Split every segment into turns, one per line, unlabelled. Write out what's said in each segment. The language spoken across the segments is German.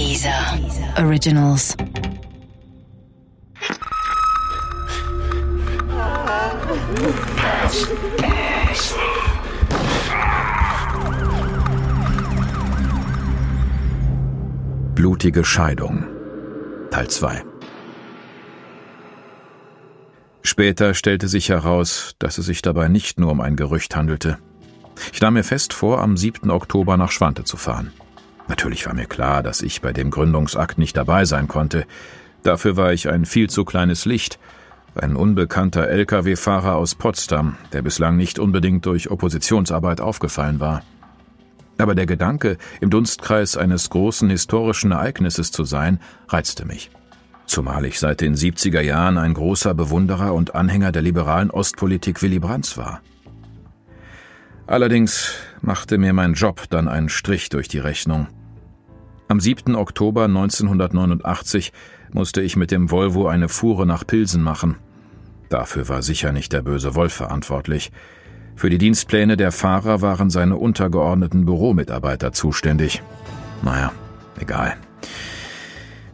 Dieser Originals.
Blutige Scheidung Teil 2 Später stellte sich heraus, dass es sich dabei nicht nur um ein Gerücht handelte. Ich nahm mir fest vor, am 7. Oktober nach Schwante zu fahren. Natürlich war mir klar, dass ich bei dem Gründungsakt nicht dabei sein konnte. Dafür war ich ein viel zu kleines Licht, ein unbekannter Lkw-Fahrer aus Potsdam, der bislang nicht unbedingt durch Oppositionsarbeit aufgefallen war. Aber der Gedanke, im Dunstkreis eines großen historischen Ereignisses zu sein, reizte mich. Zumal ich seit den 70er Jahren ein großer Bewunderer und Anhänger der liberalen Ostpolitik Willy Brandts war. Allerdings machte mir mein Job dann einen Strich durch die Rechnung. Am 7. Oktober 1989 musste ich mit dem Volvo eine Fuhre nach Pilsen machen. Dafür war sicher nicht der böse Wolf verantwortlich. Für die Dienstpläne der Fahrer waren seine untergeordneten Büromitarbeiter zuständig. Naja, egal.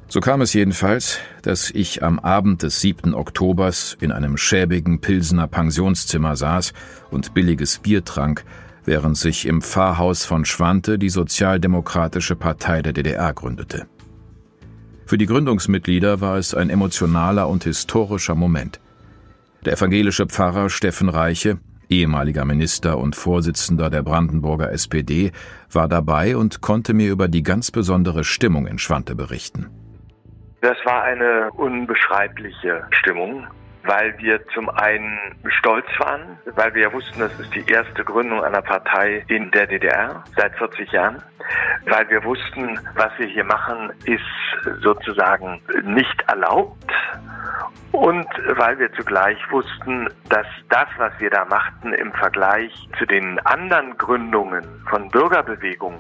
So kam es jedenfalls, dass ich am Abend des 7. Oktobers in einem schäbigen Pilsener Pensionszimmer saß und billiges Bier trank, während sich im Pfarrhaus von Schwante die Sozialdemokratische Partei der DDR gründete. Für die Gründungsmitglieder war es ein emotionaler und historischer Moment. Der evangelische Pfarrer Steffen Reiche, ehemaliger Minister und Vorsitzender der Brandenburger SPD, war dabei und konnte mir über die ganz besondere Stimmung in Schwante berichten.
Das war eine unbeschreibliche Stimmung, weil wir zum einen stolz waren, weil wir ja wussten, das ist die erste Gründung einer Partei in der DDR seit 40 Jahren, weil wir wussten, was wir hier machen, ist sozusagen nicht erlaubt und weil wir zugleich wussten, dass das, was wir da machten im Vergleich zu den anderen Gründungen von Bürgerbewegungen,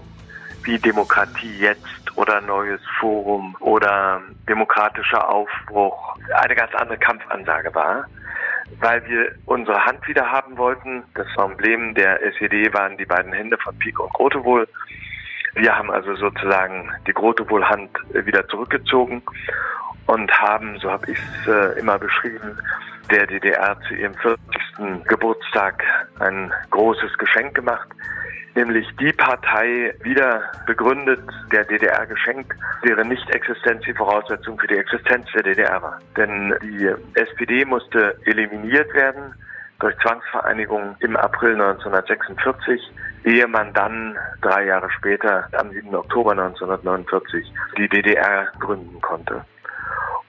wie Demokratie jetzt oder Neues Forum oder demokratischer Aufbruch eine ganz andere Kampfansage war, weil wir unsere Hand wieder haben wollten. Das Emblem der SED waren die beiden Hände von Pieck und Grotewohl. Wir haben also sozusagen die Grotewohl-Hand wieder zurückgezogen und haben, so habe ich es äh, immer beschrieben, der DDR zu ihrem 40. Geburtstag ein großes Geschenk gemacht nämlich die Partei wieder begründet, der DDR geschenkt, deren Nicht-Existenz die Voraussetzung für die Existenz der DDR war. Denn die SPD musste eliminiert werden durch Zwangsvereinigung im April 1946, ehe man dann drei Jahre später, am 7. Oktober 1949, die DDR gründen konnte.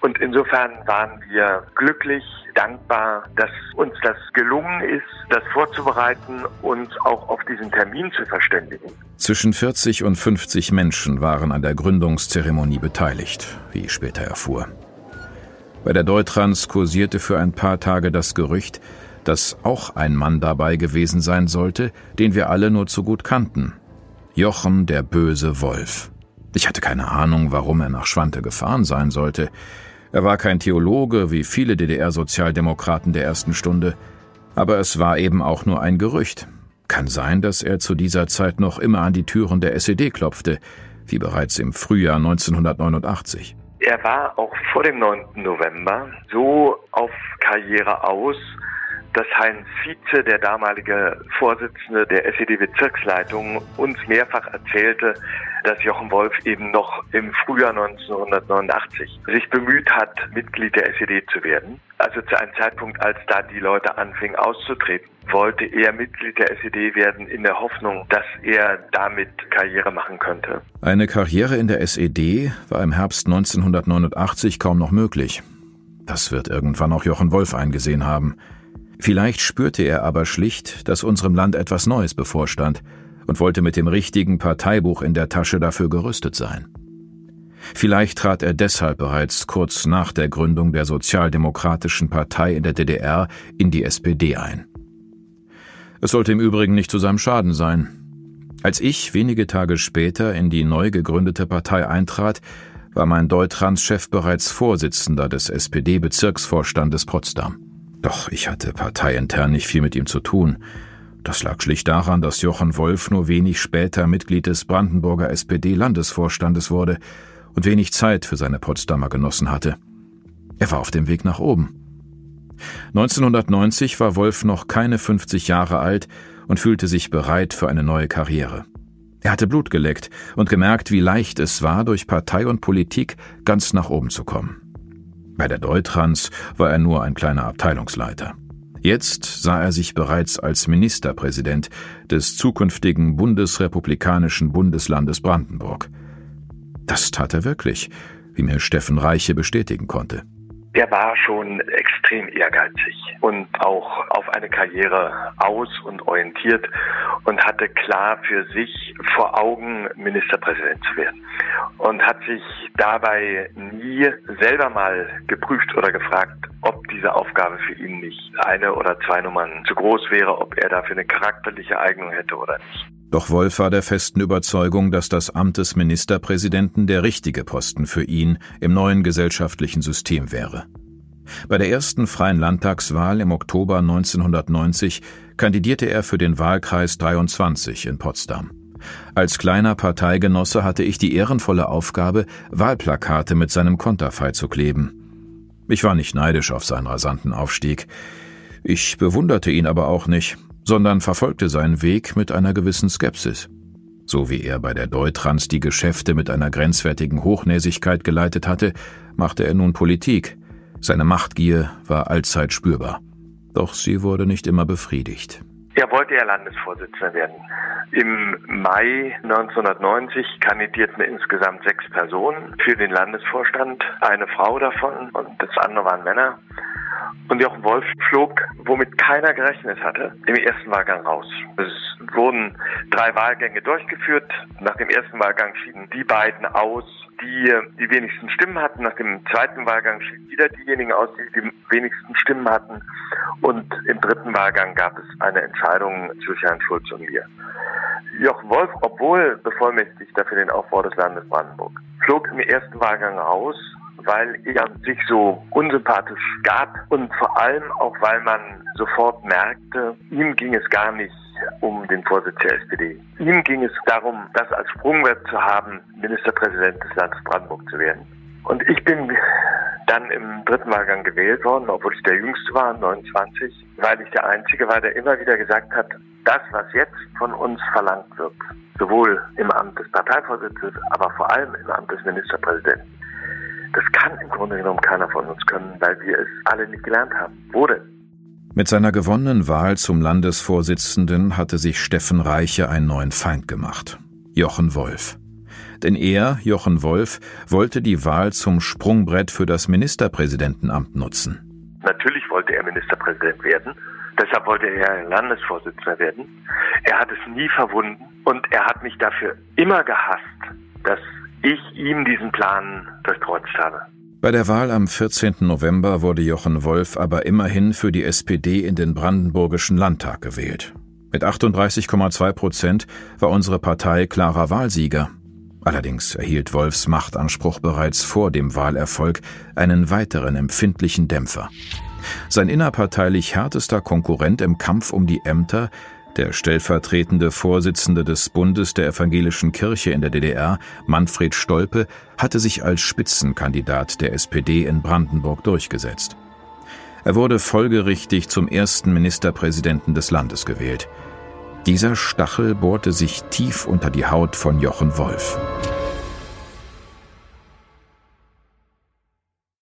Und insofern waren wir glücklich, dankbar, dass uns das gelungen ist, das vorzubereiten und auch auf diesen Termin zu verständigen.
Zwischen 40 und 50 Menschen waren an der Gründungszeremonie beteiligt, wie ich später erfuhr. Bei der Deutrans kursierte für ein paar Tage das Gerücht, dass auch ein Mann dabei gewesen sein sollte, den wir alle nur zu gut kannten. Jochen der böse Wolf. Ich hatte keine Ahnung, warum er nach Schwante gefahren sein sollte. Er war kein Theologe wie viele DDR-Sozialdemokraten der ersten Stunde, aber es war eben auch nur ein Gerücht. Kann sein, dass er zu dieser Zeit noch immer an die Türen der SED klopfte, wie bereits im Frühjahr 1989.
Er war auch vor dem 9. November so auf Karriere aus, dass Heinz Vize, der damalige Vorsitzende der SED-Bezirksleitung, uns mehrfach erzählte, dass Jochen Wolf eben noch im Frühjahr 1989 sich bemüht hat, Mitglied der SED zu werden. Also zu einem Zeitpunkt, als da die Leute anfingen auszutreten, wollte er Mitglied der SED werden in der Hoffnung, dass er damit Karriere machen könnte.
Eine Karriere in der SED war im Herbst 1989 kaum noch möglich. Das wird irgendwann auch Jochen Wolf eingesehen haben. Vielleicht spürte er aber schlicht, dass unserem Land etwas Neues bevorstand und wollte mit dem richtigen Parteibuch in der Tasche dafür gerüstet sein. Vielleicht trat er deshalb bereits kurz nach der Gründung der Sozialdemokratischen Partei in der DDR in die SPD ein. Es sollte im Übrigen nicht zu seinem Schaden sein. Als ich wenige Tage später in die neu gegründete Partei eintrat, war mein Deutrans-Chef bereits Vorsitzender des SPD-Bezirksvorstandes Potsdam. Doch ich hatte parteiintern nicht viel mit ihm zu tun. Das lag schlicht daran, dass Jochen Wolf nur wenig später Mitglied des Brandenburger SPD-Landesvorstandes wurde und wenig Zeit für seine Potsdamer Genossen hatte. Er war auf dem Weg nach oben. 1990 war Wolf noch keine 50 Jahre alt und fühlte sich bereit für eine neue Karriere. Er hatte Blut geleckt und gemerkt, wie leicht es war, durch Partei und Politik ganz nach oben zu kommen. Bei der Deutrans war er nur ein kleiner Abteilungsleiter. Jetzt sah er sich bereits als Ministerpräsident des zukünftigen bundesrepublikanischen Bundeslandes Brandenburg. Das tat er wirklich, wie mir Steffen Reiche bestätigen konnte
der war schon extrem ehrgeizig und auch auf eine Karriere aus und orientiert und hatte klar für sich vor Augen, Ministerpräsident zu werden. Und hat sich dabei nie selber mal geprüft oder gefragt, ob diese Aufgabe für ihn nicht eine oder zwei Nummern zu groß wäre, ob er dafür eine charakterliche Eignung hätte oder nicht.
Doch Wolf war der festen Überzeugung, dass das Amt des Ministerpräsidenten der richtige Posten für ihn im neuen gesellschaftlichen System wäre. Bei der ersten freien Landtagswahl im Oktober 1990 kandidierte er für den Wahlkreis 23 in Potsdam. Als kleiner Parteigenosse hatte ich die ehrenvolle Aufgabe, Wahlplakate mit seinem Konterfei zu kleben. Ich war nicht neidisch auf seinen rasanten Aufstieg. Ich bewunderte ihn aber auch nicht sondern verfolgte seinen Weg mit einer gewissen Skepsis. So wie er bei der Deutrans die Geschäfte mit einer grenzwertigen Hochnäsigkeit geleitet hatte, machte er nun Politik. Seine Machtgier war allzeit spürbar. Doch sie wurde nicht immer befriedigt.
Er wollte ja Landesvorsitzender werden. Im Mai 1990 kandidierten insgesamt sechs Personen für den Landesvorstand, eine Frau davon und das andere waren Männer. Und Jochen Wolf flog, womit keiner gerechnet hatte, im ersten Wahlgang raus. Es wurden drei Wahlgänge durchgeführt. Nach dem ersten Wahlgang schieden die beiden aus, die die wenigsten Stimmen hatten. Nach dem zweiten Wahlgang schieden wieder diejenigen aus, die die wenigsten Stimmen hatten. Und im dritten Wahlgang gab es eine Entscheidung zwischen Herrn Schulz und mir. Jochen Wolf, obwohl bevollmächtigt dafür den Aufbau des Landes Brandenburg, flog im ersten Wahlgang raus weil er sich so unsympathisch gab und vor allem auch, weil man sofort merkte, ihm ging es gar nicht um den Vorsitz der SPD. Ihm ging es darum, das als Sprungwert zu haben, Ministerpräsident des Landes Brandenburg zu werden. Und ich bin dann im dritten Wahlgang gewählt worden, obwohl ich der Jüngste war, 29, weil ich der Einzige war, der immer wieder gesagt hat, das, was jetzt von uns verlangt wird, sowohl im Amt des Parteivorsitzes, aber vor allem im Amt des Ministerpräsidenten, das kann im Grunde genommen keiner von uns können, weil wir es alle nicht gelernt haben. Wurde.
Mit seiner gewonnenen Wahl zum Landesvorsitzenden hatte sich Steffen Reiche einen neuen Feind gemacht. Jochen Wolf. Denn er, Jochen Wolf, wollte die Wahl zum Sprungbrett für das Ministerpräsidentenamt nutzen.
Natürlich wollte er Ministerpräsident werden. Deshalb wollte er Landesvorsitzender werden. Er hat es nie verwunden und er hat mich dafür immer gehasst, dass ich ihm diesen Plan durchkreuzt habe.
Bei der Wahl am 14. November wurde Jochen Wolf aber immerhin für die SPD in den Brandenburgischen Landtag gewählt. Mit 38,2 Prozent war unsere Partei klarer Wahlsieger. Allerdings erhielt Wolfs Machtanspruch bereits vor dem Wahlerfolg einen weiteren empfindlichen Dämpfer. Sein innerparteilich härtester Konkurrent im Kampf um die Ämter der stellvertretende Vorsitzende des Bundes der Evangelischen Kirche in der DDR, Manfred Stolpe, hatte sich als Spitzenkandidat der SPD in Brandenburg durchgesetzt. Er wurde folgerichtig zum ersten Ministerpräsidenten des Landes gewählt. Dieser Stachel bohrte sich tief unter die Haut von Jochen Wolf.